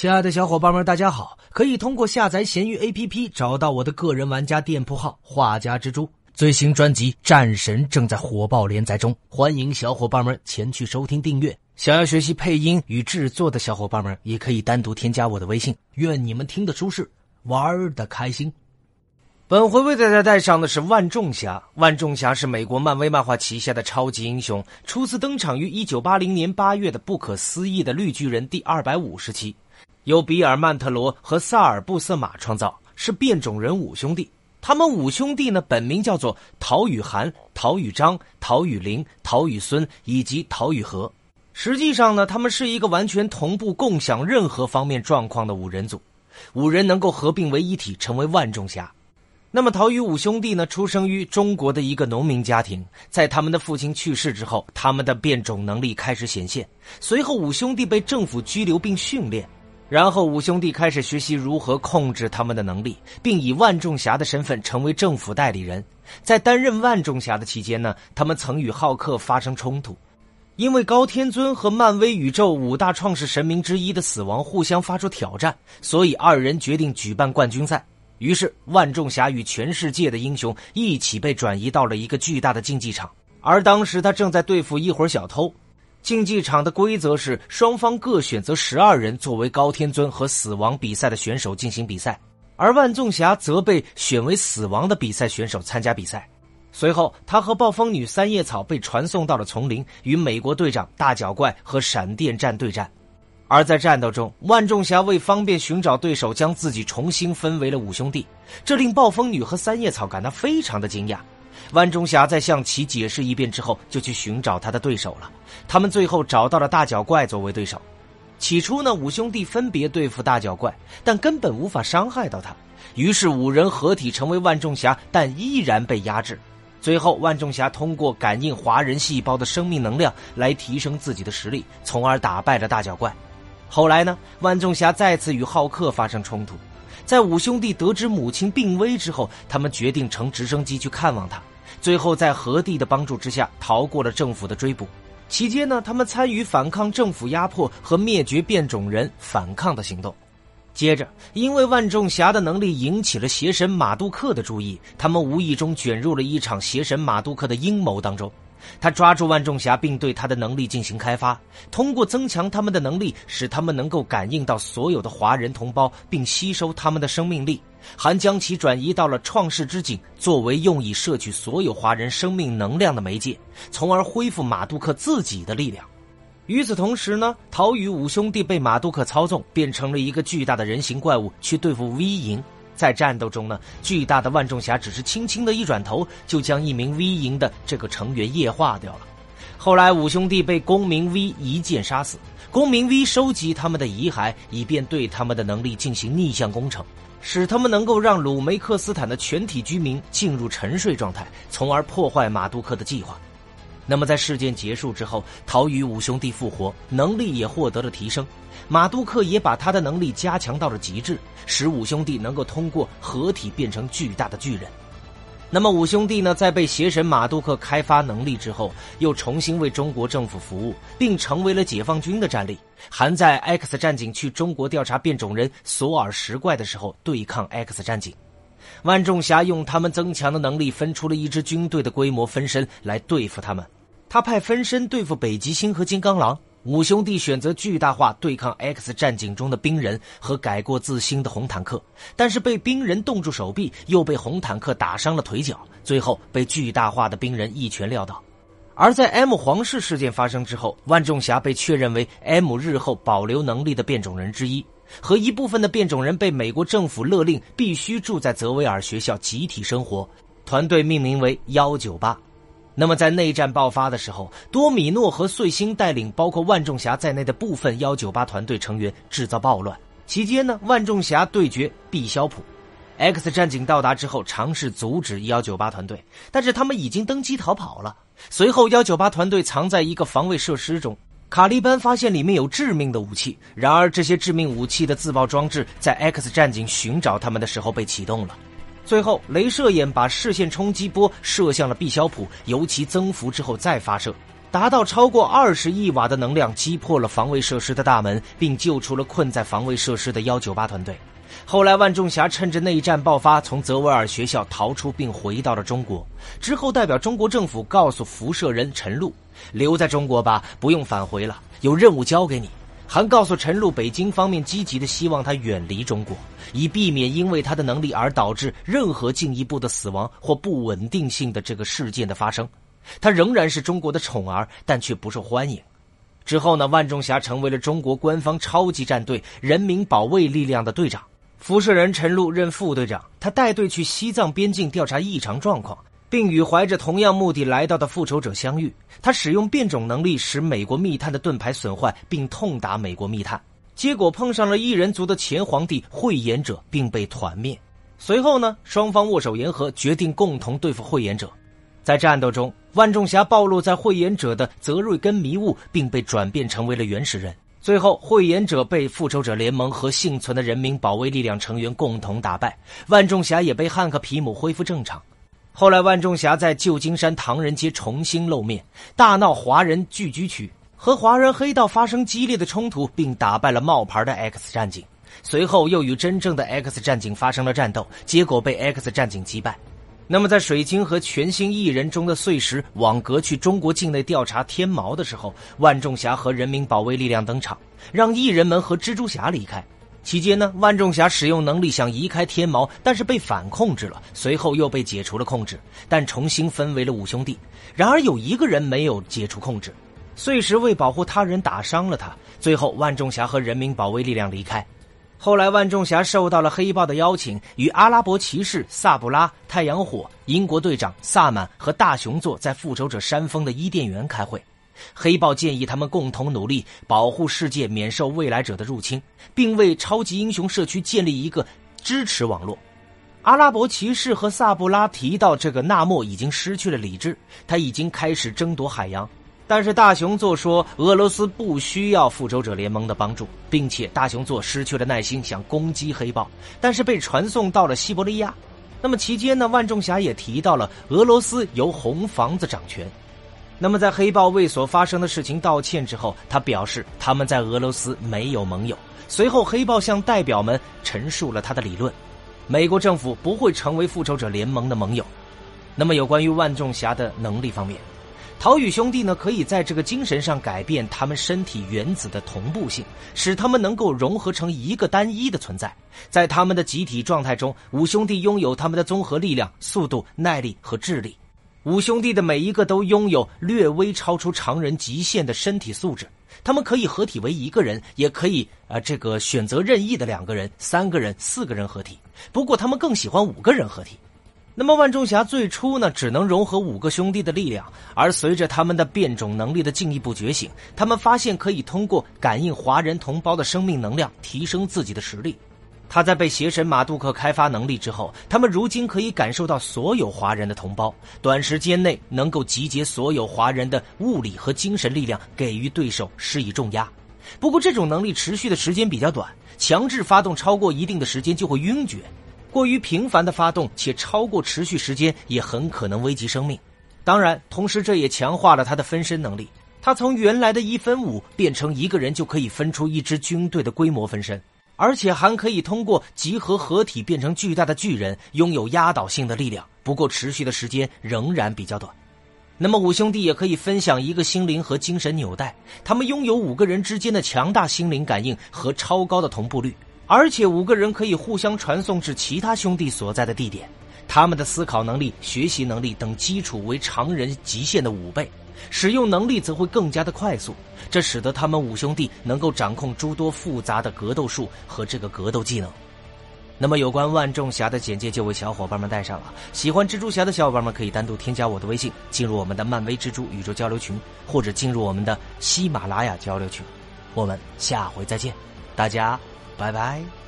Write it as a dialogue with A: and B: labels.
A: 亲爱的小伙伴们，大家好！可以通过下载闲鱼 APP 找到我的个人玩家店铺号“画家蜘蛛”。最新专辑《战神》正在火爆连载中，欢迎小伙伴们前去收听订阅。想要学习配音与制作的小伙伴们，也可以单独添加我的微信。愿你们听得舒适，玩的开心。本回为大家带上的是万众侠。万众侠是美国漫威漫画旗下的超级英雄，初次登场于1980年8月的《不可思议的绿巨人》第二百五十期。由比尔·曼特罗和萨尔·布瑟马创造，是变种人五兄弟。他们五兄弟呢，本名叫做陶宇涵、陶宇章、陶宇林、陶宇孙以及陶宇和。实际上呢，他们是一个完全同步共享任何方面状况的五人组。五人能够合并为一体，成为万众侠。那么，陶宇五兄弟呢，出生于中国的一个农民家庭。在他们的父亲去世之后，他们的变种能力开始显现。随后，五兄弟被政府拘留并训练。然后五兄弟开始学习如何控制他们的能力，并以万众侠的身份成为政府代理人。在担任万众侠的期间呢，他们曾与浩克发生冲突，因为高天尊和漫威宇宙五大创世神明之一的死亡互相发出挑战，所以二人决定举办冠军赛。于是万众侠与全世界的英雄一起被转移到了一个巨大的竞技场，而当时他正在对付一伙小偷。竞技场的规则是双方各选择十二人作为高天尊和死亡比赛的选手进行比赛，而万众侠则被选为死亡的比赛选手参加比赛。随后，他和暴风女三叶草被传送到了丛林，与美国队长大脚怪和闪电战对战。而在战斗中，万众侠为方便寻找对手，将自己重新分为了五兄弟，这令暴风女和三叶草感到非常的惊讶。万中侠在向其解释一遍之后，就去寻找他的对手了。他们最后找到了大脚怪作为对手。起初呢，五兄弟分别对付大脚怪，但根本无法伤害到他。于是五人合体成为万众侠，但依然被压制。最后，万众侠通过感应华人细胞的生命能量来提升自己的实力，从而打败了大脚怪。后来呢，万众侠再次与浩克发生冲突。在五兄弟得知母亲病危之后，他们决定乘直升机去看望她。最后，在何帝的帮助之下，逃过了政府的追捕。期间呢，他们参与反抗政府压迫和灭绝变种人反抗的行动。接着，因为万众侠的能力引起了邪神马杜克的注意，他们无意中卷入了一场邪神马杜克的阴谋当中。他抓住万众侠，并对他的能力进行开发，通过增强他们的能力，使他们能够感应到所有的华人同胞，并吸收他们的生命力，还将其转移到了创世之井，作为用以摄取所有华人生命能量的媒介，从而恢复马杜克自己的力量。与此同时呢，陶宇五兄弟被马杜克操纵，变成了一个巨大的人形怪物，去对付 V 营。在战斗中呢，巨大的万众侠只是轻轻的一转头，就将一名 V 营的这个成员液化掉了。后来五兄弟被公民 V 一剑杀死，公民 V 收集他们的遗骸，以便对他们的能力进行逆向工程，使他们能够让鲁梅克斯坦的全体居民进入沉睡状态，从而破坏马杜克的计划。那么在事件结束之后，陶宇五兄弟复活，能力也获得了提升。马杜克也把他的能力加强到了极致，使五兄弟能够通过合体变成巨大的巨人。那么五兄弟呢，在被邪神马杜克开发能力之后，又重新为中国政府服务，并成为了解放军的战力，还在 X 战警去中国调查变种人索尔石怪的时候对抗 X 战警。万众侠用他们增强的能力，分出了一支军队的规模分身来对付他们。他派分身对付北极星和金刚狼。五兄弟选择巨大化对抗 X 战警中的冰人和改过自新的红坦克，但是被冰人冻住手臂，又被红坦克打伤了腿脚，最后被巨大化的冰人一拳撂倒。而在 M 皇室事件发生之后，万众侠被确认为 M 日后保留能力的变种人之一，和一部分的变种人被美国政府勒令必须住在泽维尔学校集体生活，团队命名为幺九八。那么，在内战爆发的时候，多米诺和碎星带领包括万众侠在内的部分幺九八团队成员制造暴乱。期间呢，万众侠对决毕肖普，X 战警到达之后尝试阻止幺九八团队，但是他们已经登机逃跑了。随后，幺九八团队藏在一个防卫设施中，卡利班发现里面有致命的武器。然而，这些致命武器的自爆装置在 X 战警寻找他们的时候被启动了。最后，镭射眼把视线冲击波射向了毕肖普，由其增幅之后再发射。达到超过二十亿瓦的能量，击破了防卫设施的大门，并救出了困在防卫设施的幺九八团队。后来，万仲霞趁着内战爆发，从泽维尔学校逃出，并回到了中国。之后，代表中国政府告诉辐射人陈露：“留在中国吧，不用返回了，有任务交给你。”还告诉陈露，北京方面积极的希望他远离中国，以避免因为他的能力而导致任何进一步的死亡或不稳定性的这个事件的发生。他仍然是中国的宠儿，但却不受欢迎。之后呢，万仲霞成为了中国官方超级战队人民保卫力量的队长。辐射人陈露任副队长，他带队去西藏边境调查异常状况，并与怀着同样目的来到的复仇者相遇。他使用变种能力使美国密探的盾牌损坏，并痛打美国密探，结果碰上了异人族的前皇帝慧眼者，并被团灭。随后呢，双方握手言和，决定共同对付慧眼者。在战斗中，万众侠暴露在慧眼者的泽瑞根迷雾，并被转变成为了原始人。最后，慧眼者被复仇者联盟和幸存的人民保卫力量成员共同打败，万众侠也被汉克皮姆恢复正常。后来，万仲霞在旧金山唐人街重新露面，大闹华人聚居区，和华人黑道发生激烈的冲突，并打败了冒牌的 X 战警。随后，又与真正的 X 战警发生了战斗，结果被 X 战警击败。那么，在水晶和全新艺人中的碎石网格去中国境内调查天毛的时候，万仲霞和人民保卫力量登场，让艺人们和蜘蛛侠离开。期间呢，万仲侠使用能力想移开天锚，但是被反控制了，随后又被解除了控制，但重新分为了五兄弟。然而有一个人没有解除控制，碎石为保护他人打伤了他。最后，万仲侠和人民保卫力量离开。后来，万仲侠受到了黑豹的邀请，与阿拉伯骑士萨布拉、太阳火、英国队长萨满和大熊座在复仇者山峰的伊甸园开会。黑豹建议他们共同努力，保护世界免受未来者的入侵，并为超级英雄社区建立一个支持网络。阿拉伯骑士和萨布拉提到，这个纳莫已经失去了理智，他已经开始争夺海洋。但是大熊座说，俄罗斯不需要复仇者联盟的帮助，并且大熊座失去了耐心，想攻击黑豹，但是被传送到了西伯利亚。那么期间呢，万仲侠也提到了俄罗斯由红房子掌权。那么在黑豹为所发生的事情道歉之后，他表示他们在俄罗斯没有盟友。随后，黑豹向代表们陈述了他的理论：美国政府不会成为复仇者联盟的盟友。那么有关于万众侠的能力方面。陶宇兄弟呢，可以在这个精神上改变他们身体原子的同步性，使他们能够融合成一个单一的存在。在他们的集体状态中，五兄弟拥有他们的综合力量、速度、耐力和智力。五兄弟的每一个都拥有略微超出常人极限的身体素质。他们可以合体为一个人，也可以啊，这个选择任意的两个人、三个人、四个人合体。不过，他们更喜欢五个人合体。那么万众侠最初呢，只能融合五个兄弟的力量，而随着他们的变种能力的进一步觉醒，他们发现可以通过感应华人同胞的生命能量，提升自己的实力。他在被邪神马杜克开发能力之后，他们如今可以感受到所有华人的同胞，短时间内能够集结所有华人的物理和精神力量，给予对手施以重压。不过这种能力持续的时间比较短，强制发动超过一定的时间就会晕厥。过于频繁的发动且超过持续时间，也很可能危及生命。当然，同时这也强化了他的分身能力。他从原来的一分五变成一个人就可以分出一支军队的规模分身，而且还可以通过集合合体变成巨大的巨人，拥有压倒性的力量。不过，持续的时间仍然比较短。那么，五兄弟也可以分享一个心灵和精神纽带，他们拥有五个人之间的强大心灵感应和超高的同步率。而且五个人可以互相传送至其他兄弟所在的地点，他们的思考能力、学习能力等基础为常人极限的五倍，使用能力则会更加的快速。这使得他们五兄弟能够掌控诸多复杂的格斗术和这个格斗技能。那么有关万众侠的简介就为小伙伴们带上了。喜欢蜘蛛侠的小伙伴们可以单独添加我的微信，进入我们的漫威蜘蛛宇宙交流群，或者进入我们的喜马拉雅交流群。我们下回再见，大家。拜拜。